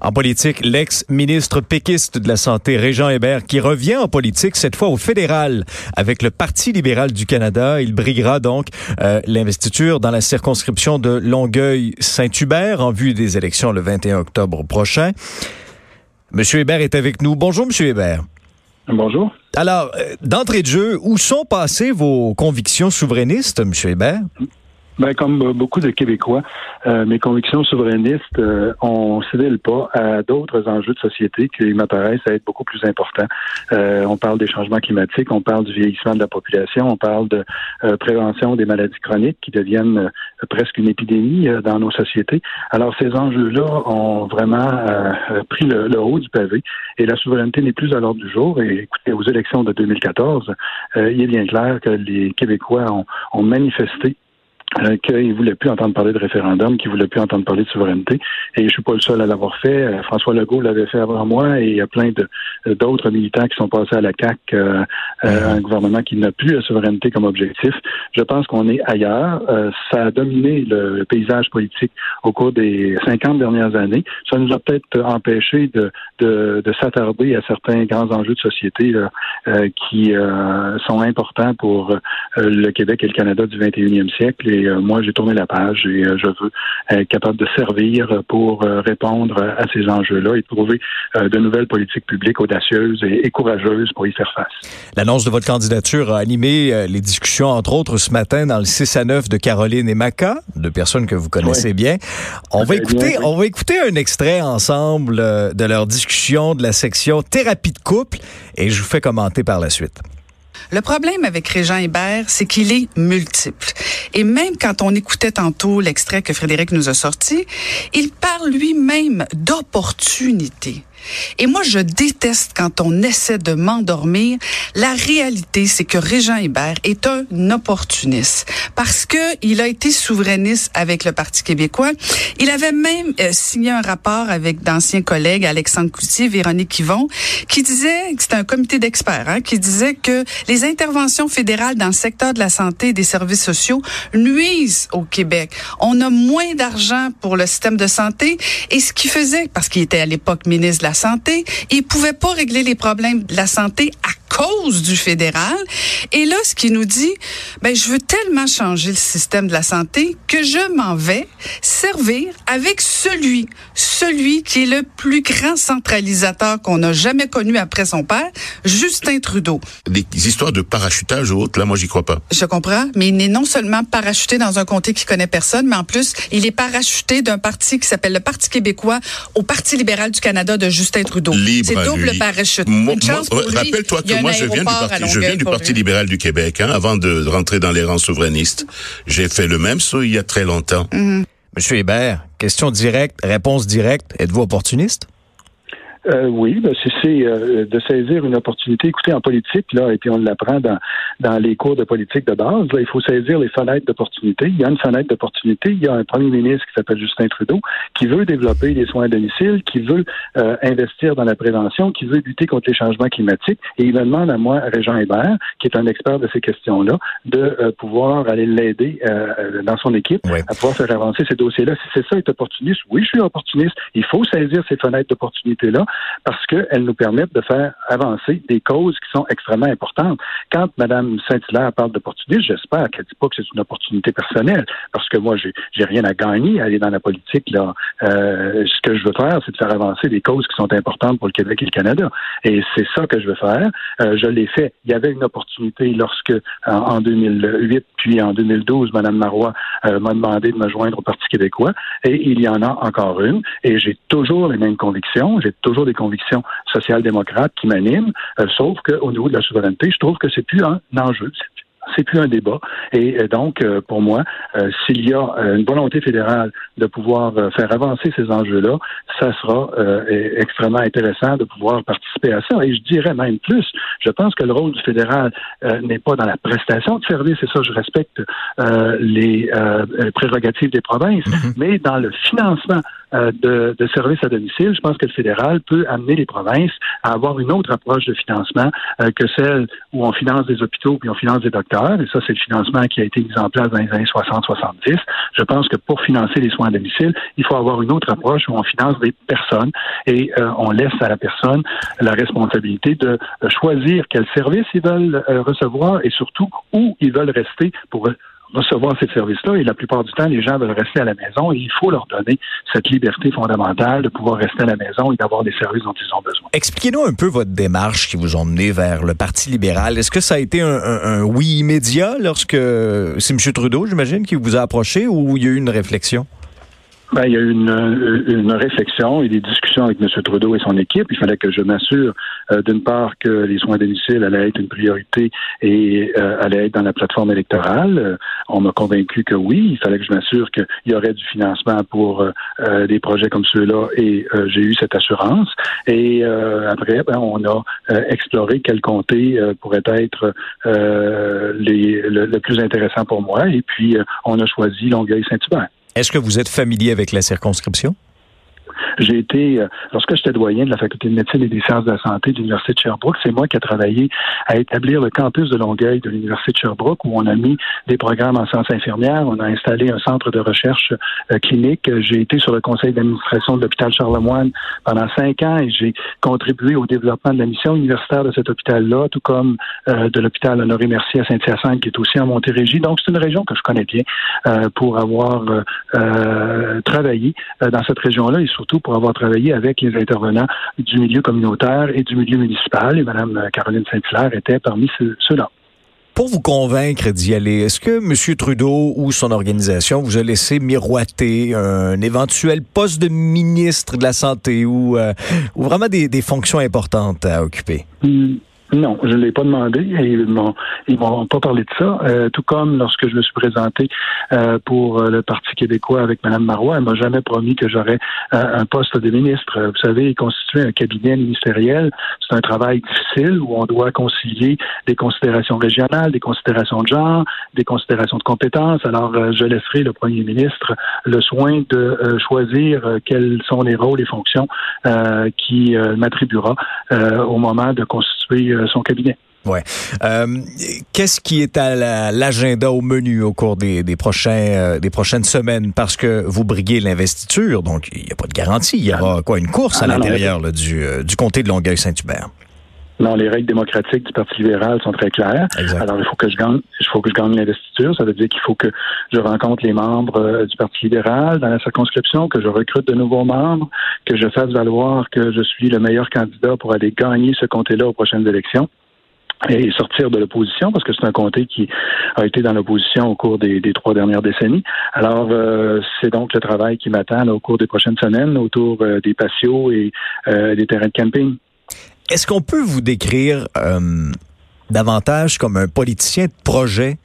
En politique, l'ex-ministre péquiste de la Santé, Régent Hébert, qui revient en politique, cette fois au fédéral, avec le Parti libéral du Canada. Il briguera donc euh, l'investiture dans la circonscription de Longueuil-Saint-Hubert en vue des élections le 21 octobre prochain. Monsieur Hébert est avec nous. Bonjour, Monsieur Hébert. Bonjour. Alors, euh, d'entrée de jeu, où sont passées vos convictions souverainistes, Monsieur Hébert? Ben, comme beaucoup de Québécois, euh, mes convictions souverainistes euh, on cédé le pas à d'autres enjeux de société qui m'apparaissent être beaucoup plus importants. Euh, on parle des changements climatiques, on parle du vieillissement de la population, on parle de euh, prévention des maladies chroniques qui deviennent presque une épidémie dans nos sociétés. Alors ces enjeux-là ont vraiment pris le, haut du pavé et la souveraineté n'est plus à l'ordre du jour. Et écoutez, aux élections de 2014, il est bien clair que les Québécois ont, ont manifesté euh, qu'il ne voulait plus entendre parler de référendum, qu'il ne voulait plus entendre parler de souveraineté. Et je suis pas le seul à l'avoir fait. Euh, François Legault l'avait fait avant moi et il y a plein de d'autres militants qui sont passés à la CAC, euh, euh, un gouvernement qui n'a plus la souveraineté comme objectif. Je pense qu'on est ailleurs. ça a dominé le, paysage politique au cours des 50 dernières années. Ça nous a peut-être empêché de, de, de s'attarder à certains grands enjeux de société qui sont importants pour le Québec et le Canada du 21e siècle. Et euh, moi, j'ai tourné la page et euh, je veux être capable de servir pour euh, répondre à ces enjeux-là et trouver de nouvelles politiques publiques audacieuses et, courageuses pour y faire face. L'annonce de votre candidature a animé les discussions, entre autres, ce matin dans le 6 à 9 de Caroline et Maca, deux personnes que vous connaissez bien. On va écouter, on va écouter un extrait ensemble de leur discussion de la section thérapie de couple et je vous fais commenter par la suite. Le problème avec Régent Hébert, c'est qu'il est multiple. Et même quand on écoutait tantôt l'extrait que Frédéric nous a sorti, il parle lui-même d'opportunité. Et moi, je déteste quand on essaie de m'endormir. La réalité, c'est que Régent Hébert est un opportuniste parce que il a été souverainiste avec le Parti québécois. Il avait même euh, signé un rapport avec d'anciens collègues, Alexandre Coutier, Véronique Yvon, qui disait, c'était un comité d'experts, hein, qui disait que les interventions fédérales dans le secteur de la santé et des services sociaux nuisent au Québec. On a moins d'argent pour le système de santé et ce qui faisait, parce qu'il était à l'époque ministre de la santé. Il pouvait pas régler les problèmes de la santé à cause du fédéral. Et là, ce qui nous dit, ben, je veux tellement changer le système de la santé que je m'en vais servir avec celui, celui qui est le plus grand centralisateur qu'on a jamais connu après son père, Justin Trudeau. Des histoires de parachutage ou autre, là, moi, j'y crois pas. Je comprends, mais il n'est non seulement parachuté dans un comté qui connaît personne, mais en plus, il est parachuté d'un parti qui s'appelle le Parti québécois au Parti libéral du Canada de Justin Trudeau. C'est double parachute. Rappelle-toi que moi, je viens du Parti, je viens du parti libéral du Québec, hein, avant de rentrer dans les rangs souverainistes. J'ai fait le même saut il y a très longtemps. Mm-hmm. Monsieur Hébert, question directe, réponse directe. Êtes-vous opportuniste? Euh, oui, ben c'est euh, de saisir une opportunité. Écoutez, en politique, là, et puis on l'apprend dans, dans les cours de politique de base, là, il faut saisir les fenêtres d'opportunité. Il y a une fenêtre d'opportunité. Il y a un premier ministre qui s'appelle Justin Trudeau qui veut développer les soins à domicile, qui veut euh, investir dans la prévention, qui veut lutter contre les changements climatiques. Et il me demande à moi, Régent Hébert, qui est un expert de ces questions-là, de pouvoir aller l'aider dans son équipe à pouvoir faire avancer ces dossiers-là. Si c'est ça, être opportuniste, oui, je suis opportuniste. Il faut saisir ces fenêtres d'opportunité-là parce qu'elles nous permettent de faire avancer des causes qui sont extrêmement importantes. Quand Mme Saint-Hilaire parle d'opportunisme, j'espère qu'elle ne dit pas que c'est une opportunité personnelle, parce que moi, j'ai, j'ai rien à gagner à aller dans la politique. Là, euh, ce que je veux faire, c'est de faire avancer des causes qui sont importantes pour le Québec et le Canada. Et c'est ça que je veux faire. Euh, je l'ai fait. Il y avait une opportunité lorsque, en, 2008 puis en 2012, Mme Marois euh, m'a demandé de me joindre au Parti québécois, et il y en a encore une. Et j'ai toujours les mêmes convictions. J'ai toujours des convictions social-démocrates qui m'animent, euh, sauf qu'au niveau de la souveraineté, je trouve que c'est plus un enjeu, c'est plus un débat. Et euh, donc, euh, pour moi, s'il y a une volonté fédérale de pouvoir faire avancer ces enjeux-là, ça sera extrêmement intéressant de pouvoir participer à ça. Et je dirais même plus, je pense que le rôle du fédéral n'est pas dans la prestation de services, et ça, je respecte les prérogatives des provinces, mm-hmm. mais dans le financement de, de services à domicile, je pense que le fédéral peut amener les provinces à avoir une autre approche de financement que celle où on finance des hôpitaux puis on finance des docteurs. Et ça, c'est le financement qui a été mis en place dans les années 60-70. Je pense que pour financer les soins à domicile, il faut avoir une autre approche où on finance des personnes et on laisse à la personne la responsabilité de choisir quel service ils veulent recevoir et surtout où ils veulent rester pour recevoir ces services-là et la plupart du temps, les gens veulent rester à la maison et il faut leur donner cette liberté fondamentale de pouvoir rester à la maison et d'avoir les services dont ils ont besoin. Expliquez-nous un peu votre démarche qui vous ont mené vers le Parti libéral. Est-ce que ça a été un, oui immédiat lorsque c'est M. Trudeau, j'imagine, qui vous a approché ou il y a eu une réflexion? Ben, il y a eu une, une, réflexion et des discussions avec M. Trudeau et son équipe. Il fallait que je m'assure, euh, d'une part, que les soins à domicile allaient être une priorité et euh, allaient être dans la plateforme électorale. Euh, on m'a convaincu que oui, il fallait que je m'assure qu'il y aurait du financement pour euh, des projets comme ceux-là et j'ai eu cette assurance. Et après, ben, on a exploré quel comté pourrait être les, le, le, plus intéressant pour moi. Et puis, on a choisi Longueuil-Saint-Hubert. Est-ce que vous êtes familier avec la circonscription? J'ai été, euh, lorsque j'étais doyen de la faculté de médecine et des sciences de la santé de l'Université de Sherbrooke, c'est moi qui ai travaillé à établir le campus de Longueuil de l'Université de Sherbrooke où on a mis des programmes en sciences infirmières, on a installé un centre de recherche euh, clinique. J'ai été sur le conseil d'administration de l'hôpital Charlemagne pendant cinq ans et j'ai contribué au développement de la mission universitaire de cet hôpital-là, tout comme euh, de l'hôpital Honoré-Mercier à Saint-Hyacinthe qui est aussi en Montérégie. Donc, c'est une région que je connais bien pour avoir travaillé dans cette région-là et surtout pour avoir travaillé avec les intervenants du milieu communautaire et du milieu municipal. Et Mme Caroline Saint-Hilaire était parmi ceux-là. Pour vous convaincre d'y aller, est-ce que M. Trudeau ou son organisation vous a laissé miroiter un éventuel poste de ministre de la Santé ou, euh, vraiment des, fonctions importantes à occuper? Hmm. Non, je ne l'ai pas demandé et ils m'ont ils m'ont pas parlé de ça. Euh, tout comme lorsque je me suis présenté euh, pour euh, le Parti québécois avec Mme Marois, elle m'a jamais promis que j'aurais un poste de ministre. Vous savez, constituer un cabinet ministériel, c'est un travail difficile où on doit concilier des considérations régionales, des considérations de genre, des considérations de compétences. Alors, je laisserai le premier ministre le soin de choisir quels sont les rôles et fonctions qui m'attribuera au moment de constituer euh, son cabinet. Ouais. Euh, qu'est-ce qui est à l'agenda au menu au cours des, prochains euh, des prochaines semaines? Parce que vous briguez l'investiture, donc il n'y a pas de garantie. Il y aura quoi une course à ah, l'intérieur du, du comté de Longueuil-Saint-Hubert? Non, les règles démocratiques du Parti libéral sont très claires. Alors, il faut que je gagne, il faut que je gagne l'investiture. Ça veut dire qu'il faut que je rencontre les membres du Parti libéral dans la circonscription, que je recrute de nouveaux membres, que je fasse valoir que je suis le meilleur candidat pour aller gagner ce comté-là aux prochaines élections et sortir de l'opposition, parce que c'est un comté qui a été dans l'opposition au cours des, trois dernières décennies. Alors, euh, c'est donc le travail qui m'attend au cours des prochaines semaines autour euh, des patios et euh, des terrains de camping. Est-ce qu'on peut vous décrire davantage comme un politicien de projet,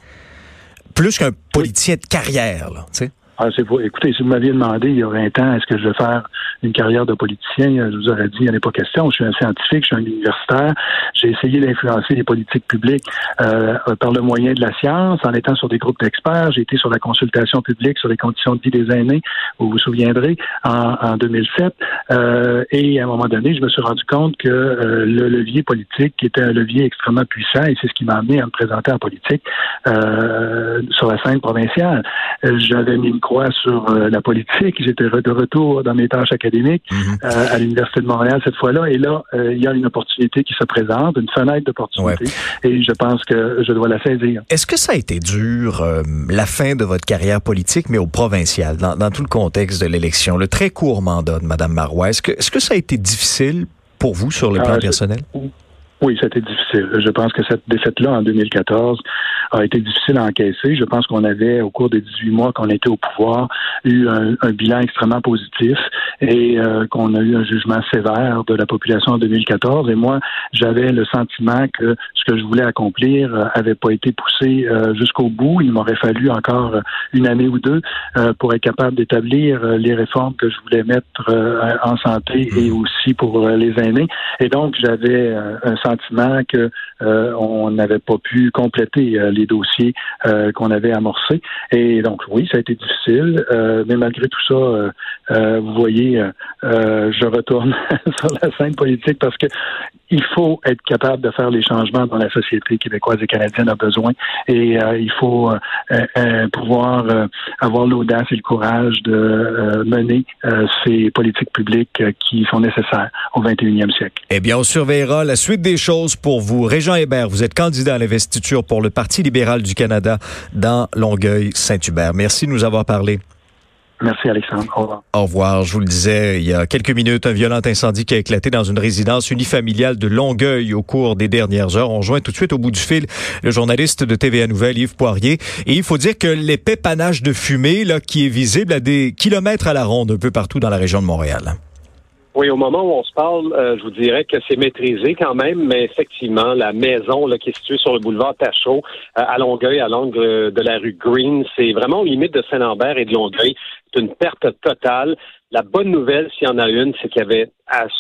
plus qu'un politicien de carrière, tu sais? Ah, c'est écoutez, si vous m'aviez demandé il y a 20 ans, est-ce que je vais faire une carrière de politicien, je vous aurais dit, il a pas question. Je suis un scientifique, je suis un universitaire. J'ai essayé d'influencer les politiques publiques euh, par le moyen de la science, en étant sur des groupes d'experts. J'ai été sur la consultation publique sur les conditions de vie des aînés, vous vous souviendrez, en, en 2007. Euh, et à un moment donné, je me suis rendu compte que euh, le levier politique était un levier extrêmement puissant et c'est ce qui m'a amené à me présenter en politique euh, sur la scène provinciale. J'avais mis une sur euh, la politique. J'étais de retour dans mes tâches académiques mhm. euh, à l'Université de Montréal cette fois-là. Et là, il y a une opportunité qui se présente, une fenêtre d'opportunité. Et je pense que je dois la saisir. Est-ce que ça a été dur, la fin de votre carrière politique, mais au provincial, dans, dans tout le contexte de l'élection, le très court mandat de Mme Marois? Est-ce que, est-ce que ça a été difficile pour vous sur le plan personnel? Oui, ça a été difficile. Je pense que cette défaite-là en 2014 a été difficile à encaisser. Je pense qu'on avait, au cours des 18 mois qu'on était au pouvoir, eu un, bilan extrêmement positif et euh, qu'on a eu un jugement sévère de la population en 2014. Et moi, j'avais le sentiment que ce que je voulais accomplir euh, avait pas été poussé euh, jusqu'au bout. Il m'aurait fallu encore une année ou deux pour être capable d'établir les réformes que je voulais mettre en santé et mmh. aussi pour les aînés. Et donc, j'avais un sentiment que on n'avait pas pu compléter les les dossiers qu'on avait amorcés. Et donc, oui, ça a été difficile, mais malgré tout ça, vous voyez, je retourne sur la scène politique parce que il faut être capable de faire les changements dont la société québécoise et canadienne a besoin. Et il faut pouvoir avoir l'audace et le courage de mener ces politiques publiques qui sont nécessaires au 21e siècle. Eh bien, on surveillera la suite des choses pour vous. Régent Hébert, vous êtes candidat à l'investiture pour le Parti libéral du Canada dans Longueuil-Saint-Hubert. Merci de nous avoir parlé. Merci Alexandre. Au revoir. Au revoir. Je vous le disais, il y a quelques minutes, un violent incendie qui a éclaté dans une résidence unifamiliale de Longueuil au cours des dernières heures. On rejoint tout de suite au bout du fil le journaliste de TVA Nouvelle, Yves Poirier. Et il faut dire que l'épais panache de fumée là, qui est visible à des kilomètres à la ronde un peu partout dans la région de Montréal. Oui, au moment où on se parle, euh, je vous dirais que c'est maîtrisé quand même, mais effectivement, la maison là, qui est située sur le boulevard Tachot, euh, à Longueuil, à l'angle de la rue Green, c'est vraiment aux limites de Saint-Lambert et de Longueuil. C'est une perte totale. La bonne nouvelle, s'il y en a une, c'est qu'il y avait,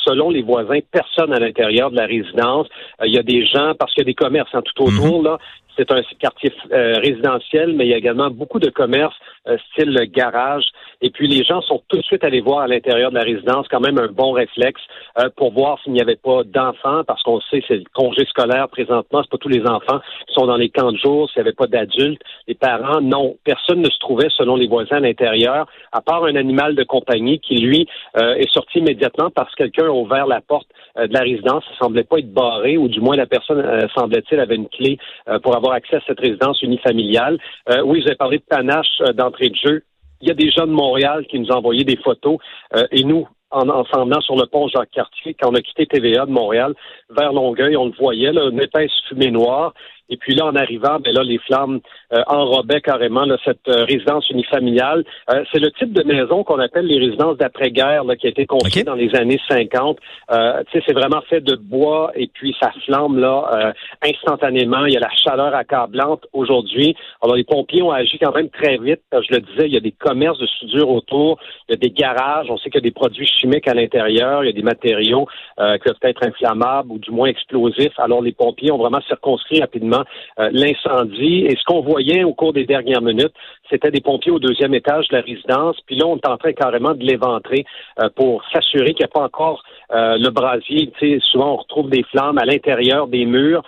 selon les voisins, personne à l'intérieur de la résidence. Euh, il y a des gens, parce qu'il y a des commerces hein, tout autour, mhm. là, c'est un quartier euh, résidentiel, mais il y a également beaucoup de commerces, euh, style garage. Et puis les gens sont tout de suite allés voir à l'intérieur de la résidence, quand même un bon réflexe euh, pour voir s'il n'y avait pas d'enfants, parce qu'on sait c'est le congé scolaire présentement, c'est pas tous les enfants qui sont dans les camps de jour, s'il n'y avait pas d'adultes. Les parents, non, personne ne se trouvait selon les voisins à l'intérieur, à part un animal de compagnie qui lui est sorti immédiatement parce que quelqu'un a ouvert la porte de la résidence. Ça semblait pas être barré, ou du moins la personne semblait-il avait une clé pour avoir accès à cette résidence unifamiliale. Euh, oui, avez parlé de panache euh, d'entrée de jeu. Il y a des gens de Montréal qui nous ont envoyé des photos euh, et nous, en, en s'en venant sur le pont Jacques-Cartier, quand on a quitté TVA de Montréal vers Longueuil, on le voyait, une épaisse fumée noire. Et puis là, en arrivant, ben là, les flammes euh, enrobaient carrément cette euh, résidence unifamiliale. Euh, c'est le type de maison qu'on appelle les résidences d'après-guerre qui a été construite dans les années 50. c'est vraiment fait de bois et puis ça flamme là instantanément. Il y a la chaleur accablante aujourd'hui. Alors les pompiers ont agi quand même très vite. Je le disais, il y a des commerces de soudure autour, il y a des garages. On sait qu'il y a des produits chimiques à l'intérieur. Il y a des matériaux qui peuvent être inflammables ou du moins explosifs. Alors les pompiers ont vraiment circonscrit rapidement euh, l'incendie. Et ce qu'on voyait au cours des dernières minutes, c'était des pompiers au deuxième étage de la résidence. Puis là, on est en train carrément de l'éventrer euh, pour s'assurer qu'il n'y a pas encore euh, le brasier. Tu sais, souvent, on retrouve des flammes à l'intérieur des murs.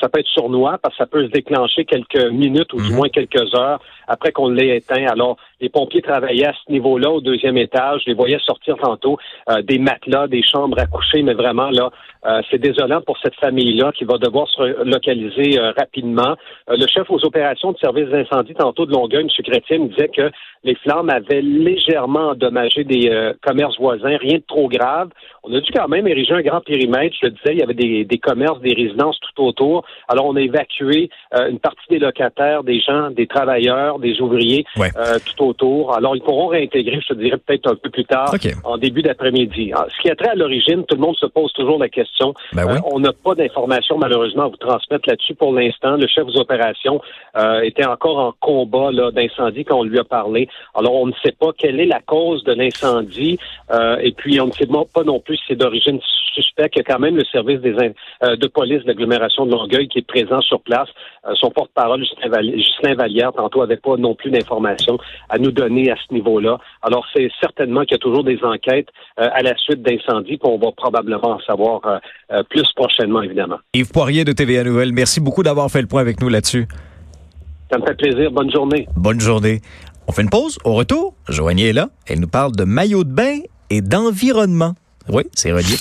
ça peut être sournois parce que ça peut se déclencher quelques minutes ou du mhm. moins quelques heures après qu'on l'ait éteint. Alors, les pompiers travaillaient à ce niveau-là, au deuxième étage. Je les voyais sortir tantôt euh, des matelas, des chambres à coucher, mais vraiment, là, euh, c'est désolant pour cette famille-là qui va devoir se localiser euh, rapidement. le chef aux opérations de service d'incendie tantôt de Longueuil, M. Chrétien, me disait que les flammes avaient légèrement endommagé des commerces voisins, rien de trop grave. On a dû quand même ériger un grand périmètre. Je le disais, il y avait des, des commerces, des résidences tout autour. Alors, on a évacué une partie des locataires, des gens, des travailleurs, des ouvriers euh, tout autour. Alors, ils pourront réintégrer, je te dirais, peut-être un peu plus tard, en début d'après-midi. Ah, ce qui est très à l'origine, tout le monde se pose toujours la question. Ben euh, on n'a pas d'informations, malheureusement, à vous transmettre là-dessus pour l'instant. Le chef des opérations euh, était encore en combat d'incendie quand on lui a parlé. Alors, on ne sait pas quelle est la cause de l'incendie. et puis, on ne sait pas non plus si c'est d'origine suspecte. Il y a quand même le service des de police de l'agglomération de Longueuil qui est présent sur place. son porte-parole, Justin Vallière, tantôt avec pas non plus d'informations à nous donner à ce niveau-là. Alors, c'est certainement qu'il y a toujours des enquêtes euh, à la suite d'incendies, qu'on va probablement en savoir euh, euh, plus prochainement, évidemment. Yves Poirier de TVA Nouvelle, merci beaucoup d'avoir fait le point avec nous là-dessus. Ça me fait plaisir. Bonne journée. Bonne journée. On fait une pause. Au retour, Joanie est là. Elle nous parle de maillot de bain et d'environnement. Oui, c'est relié.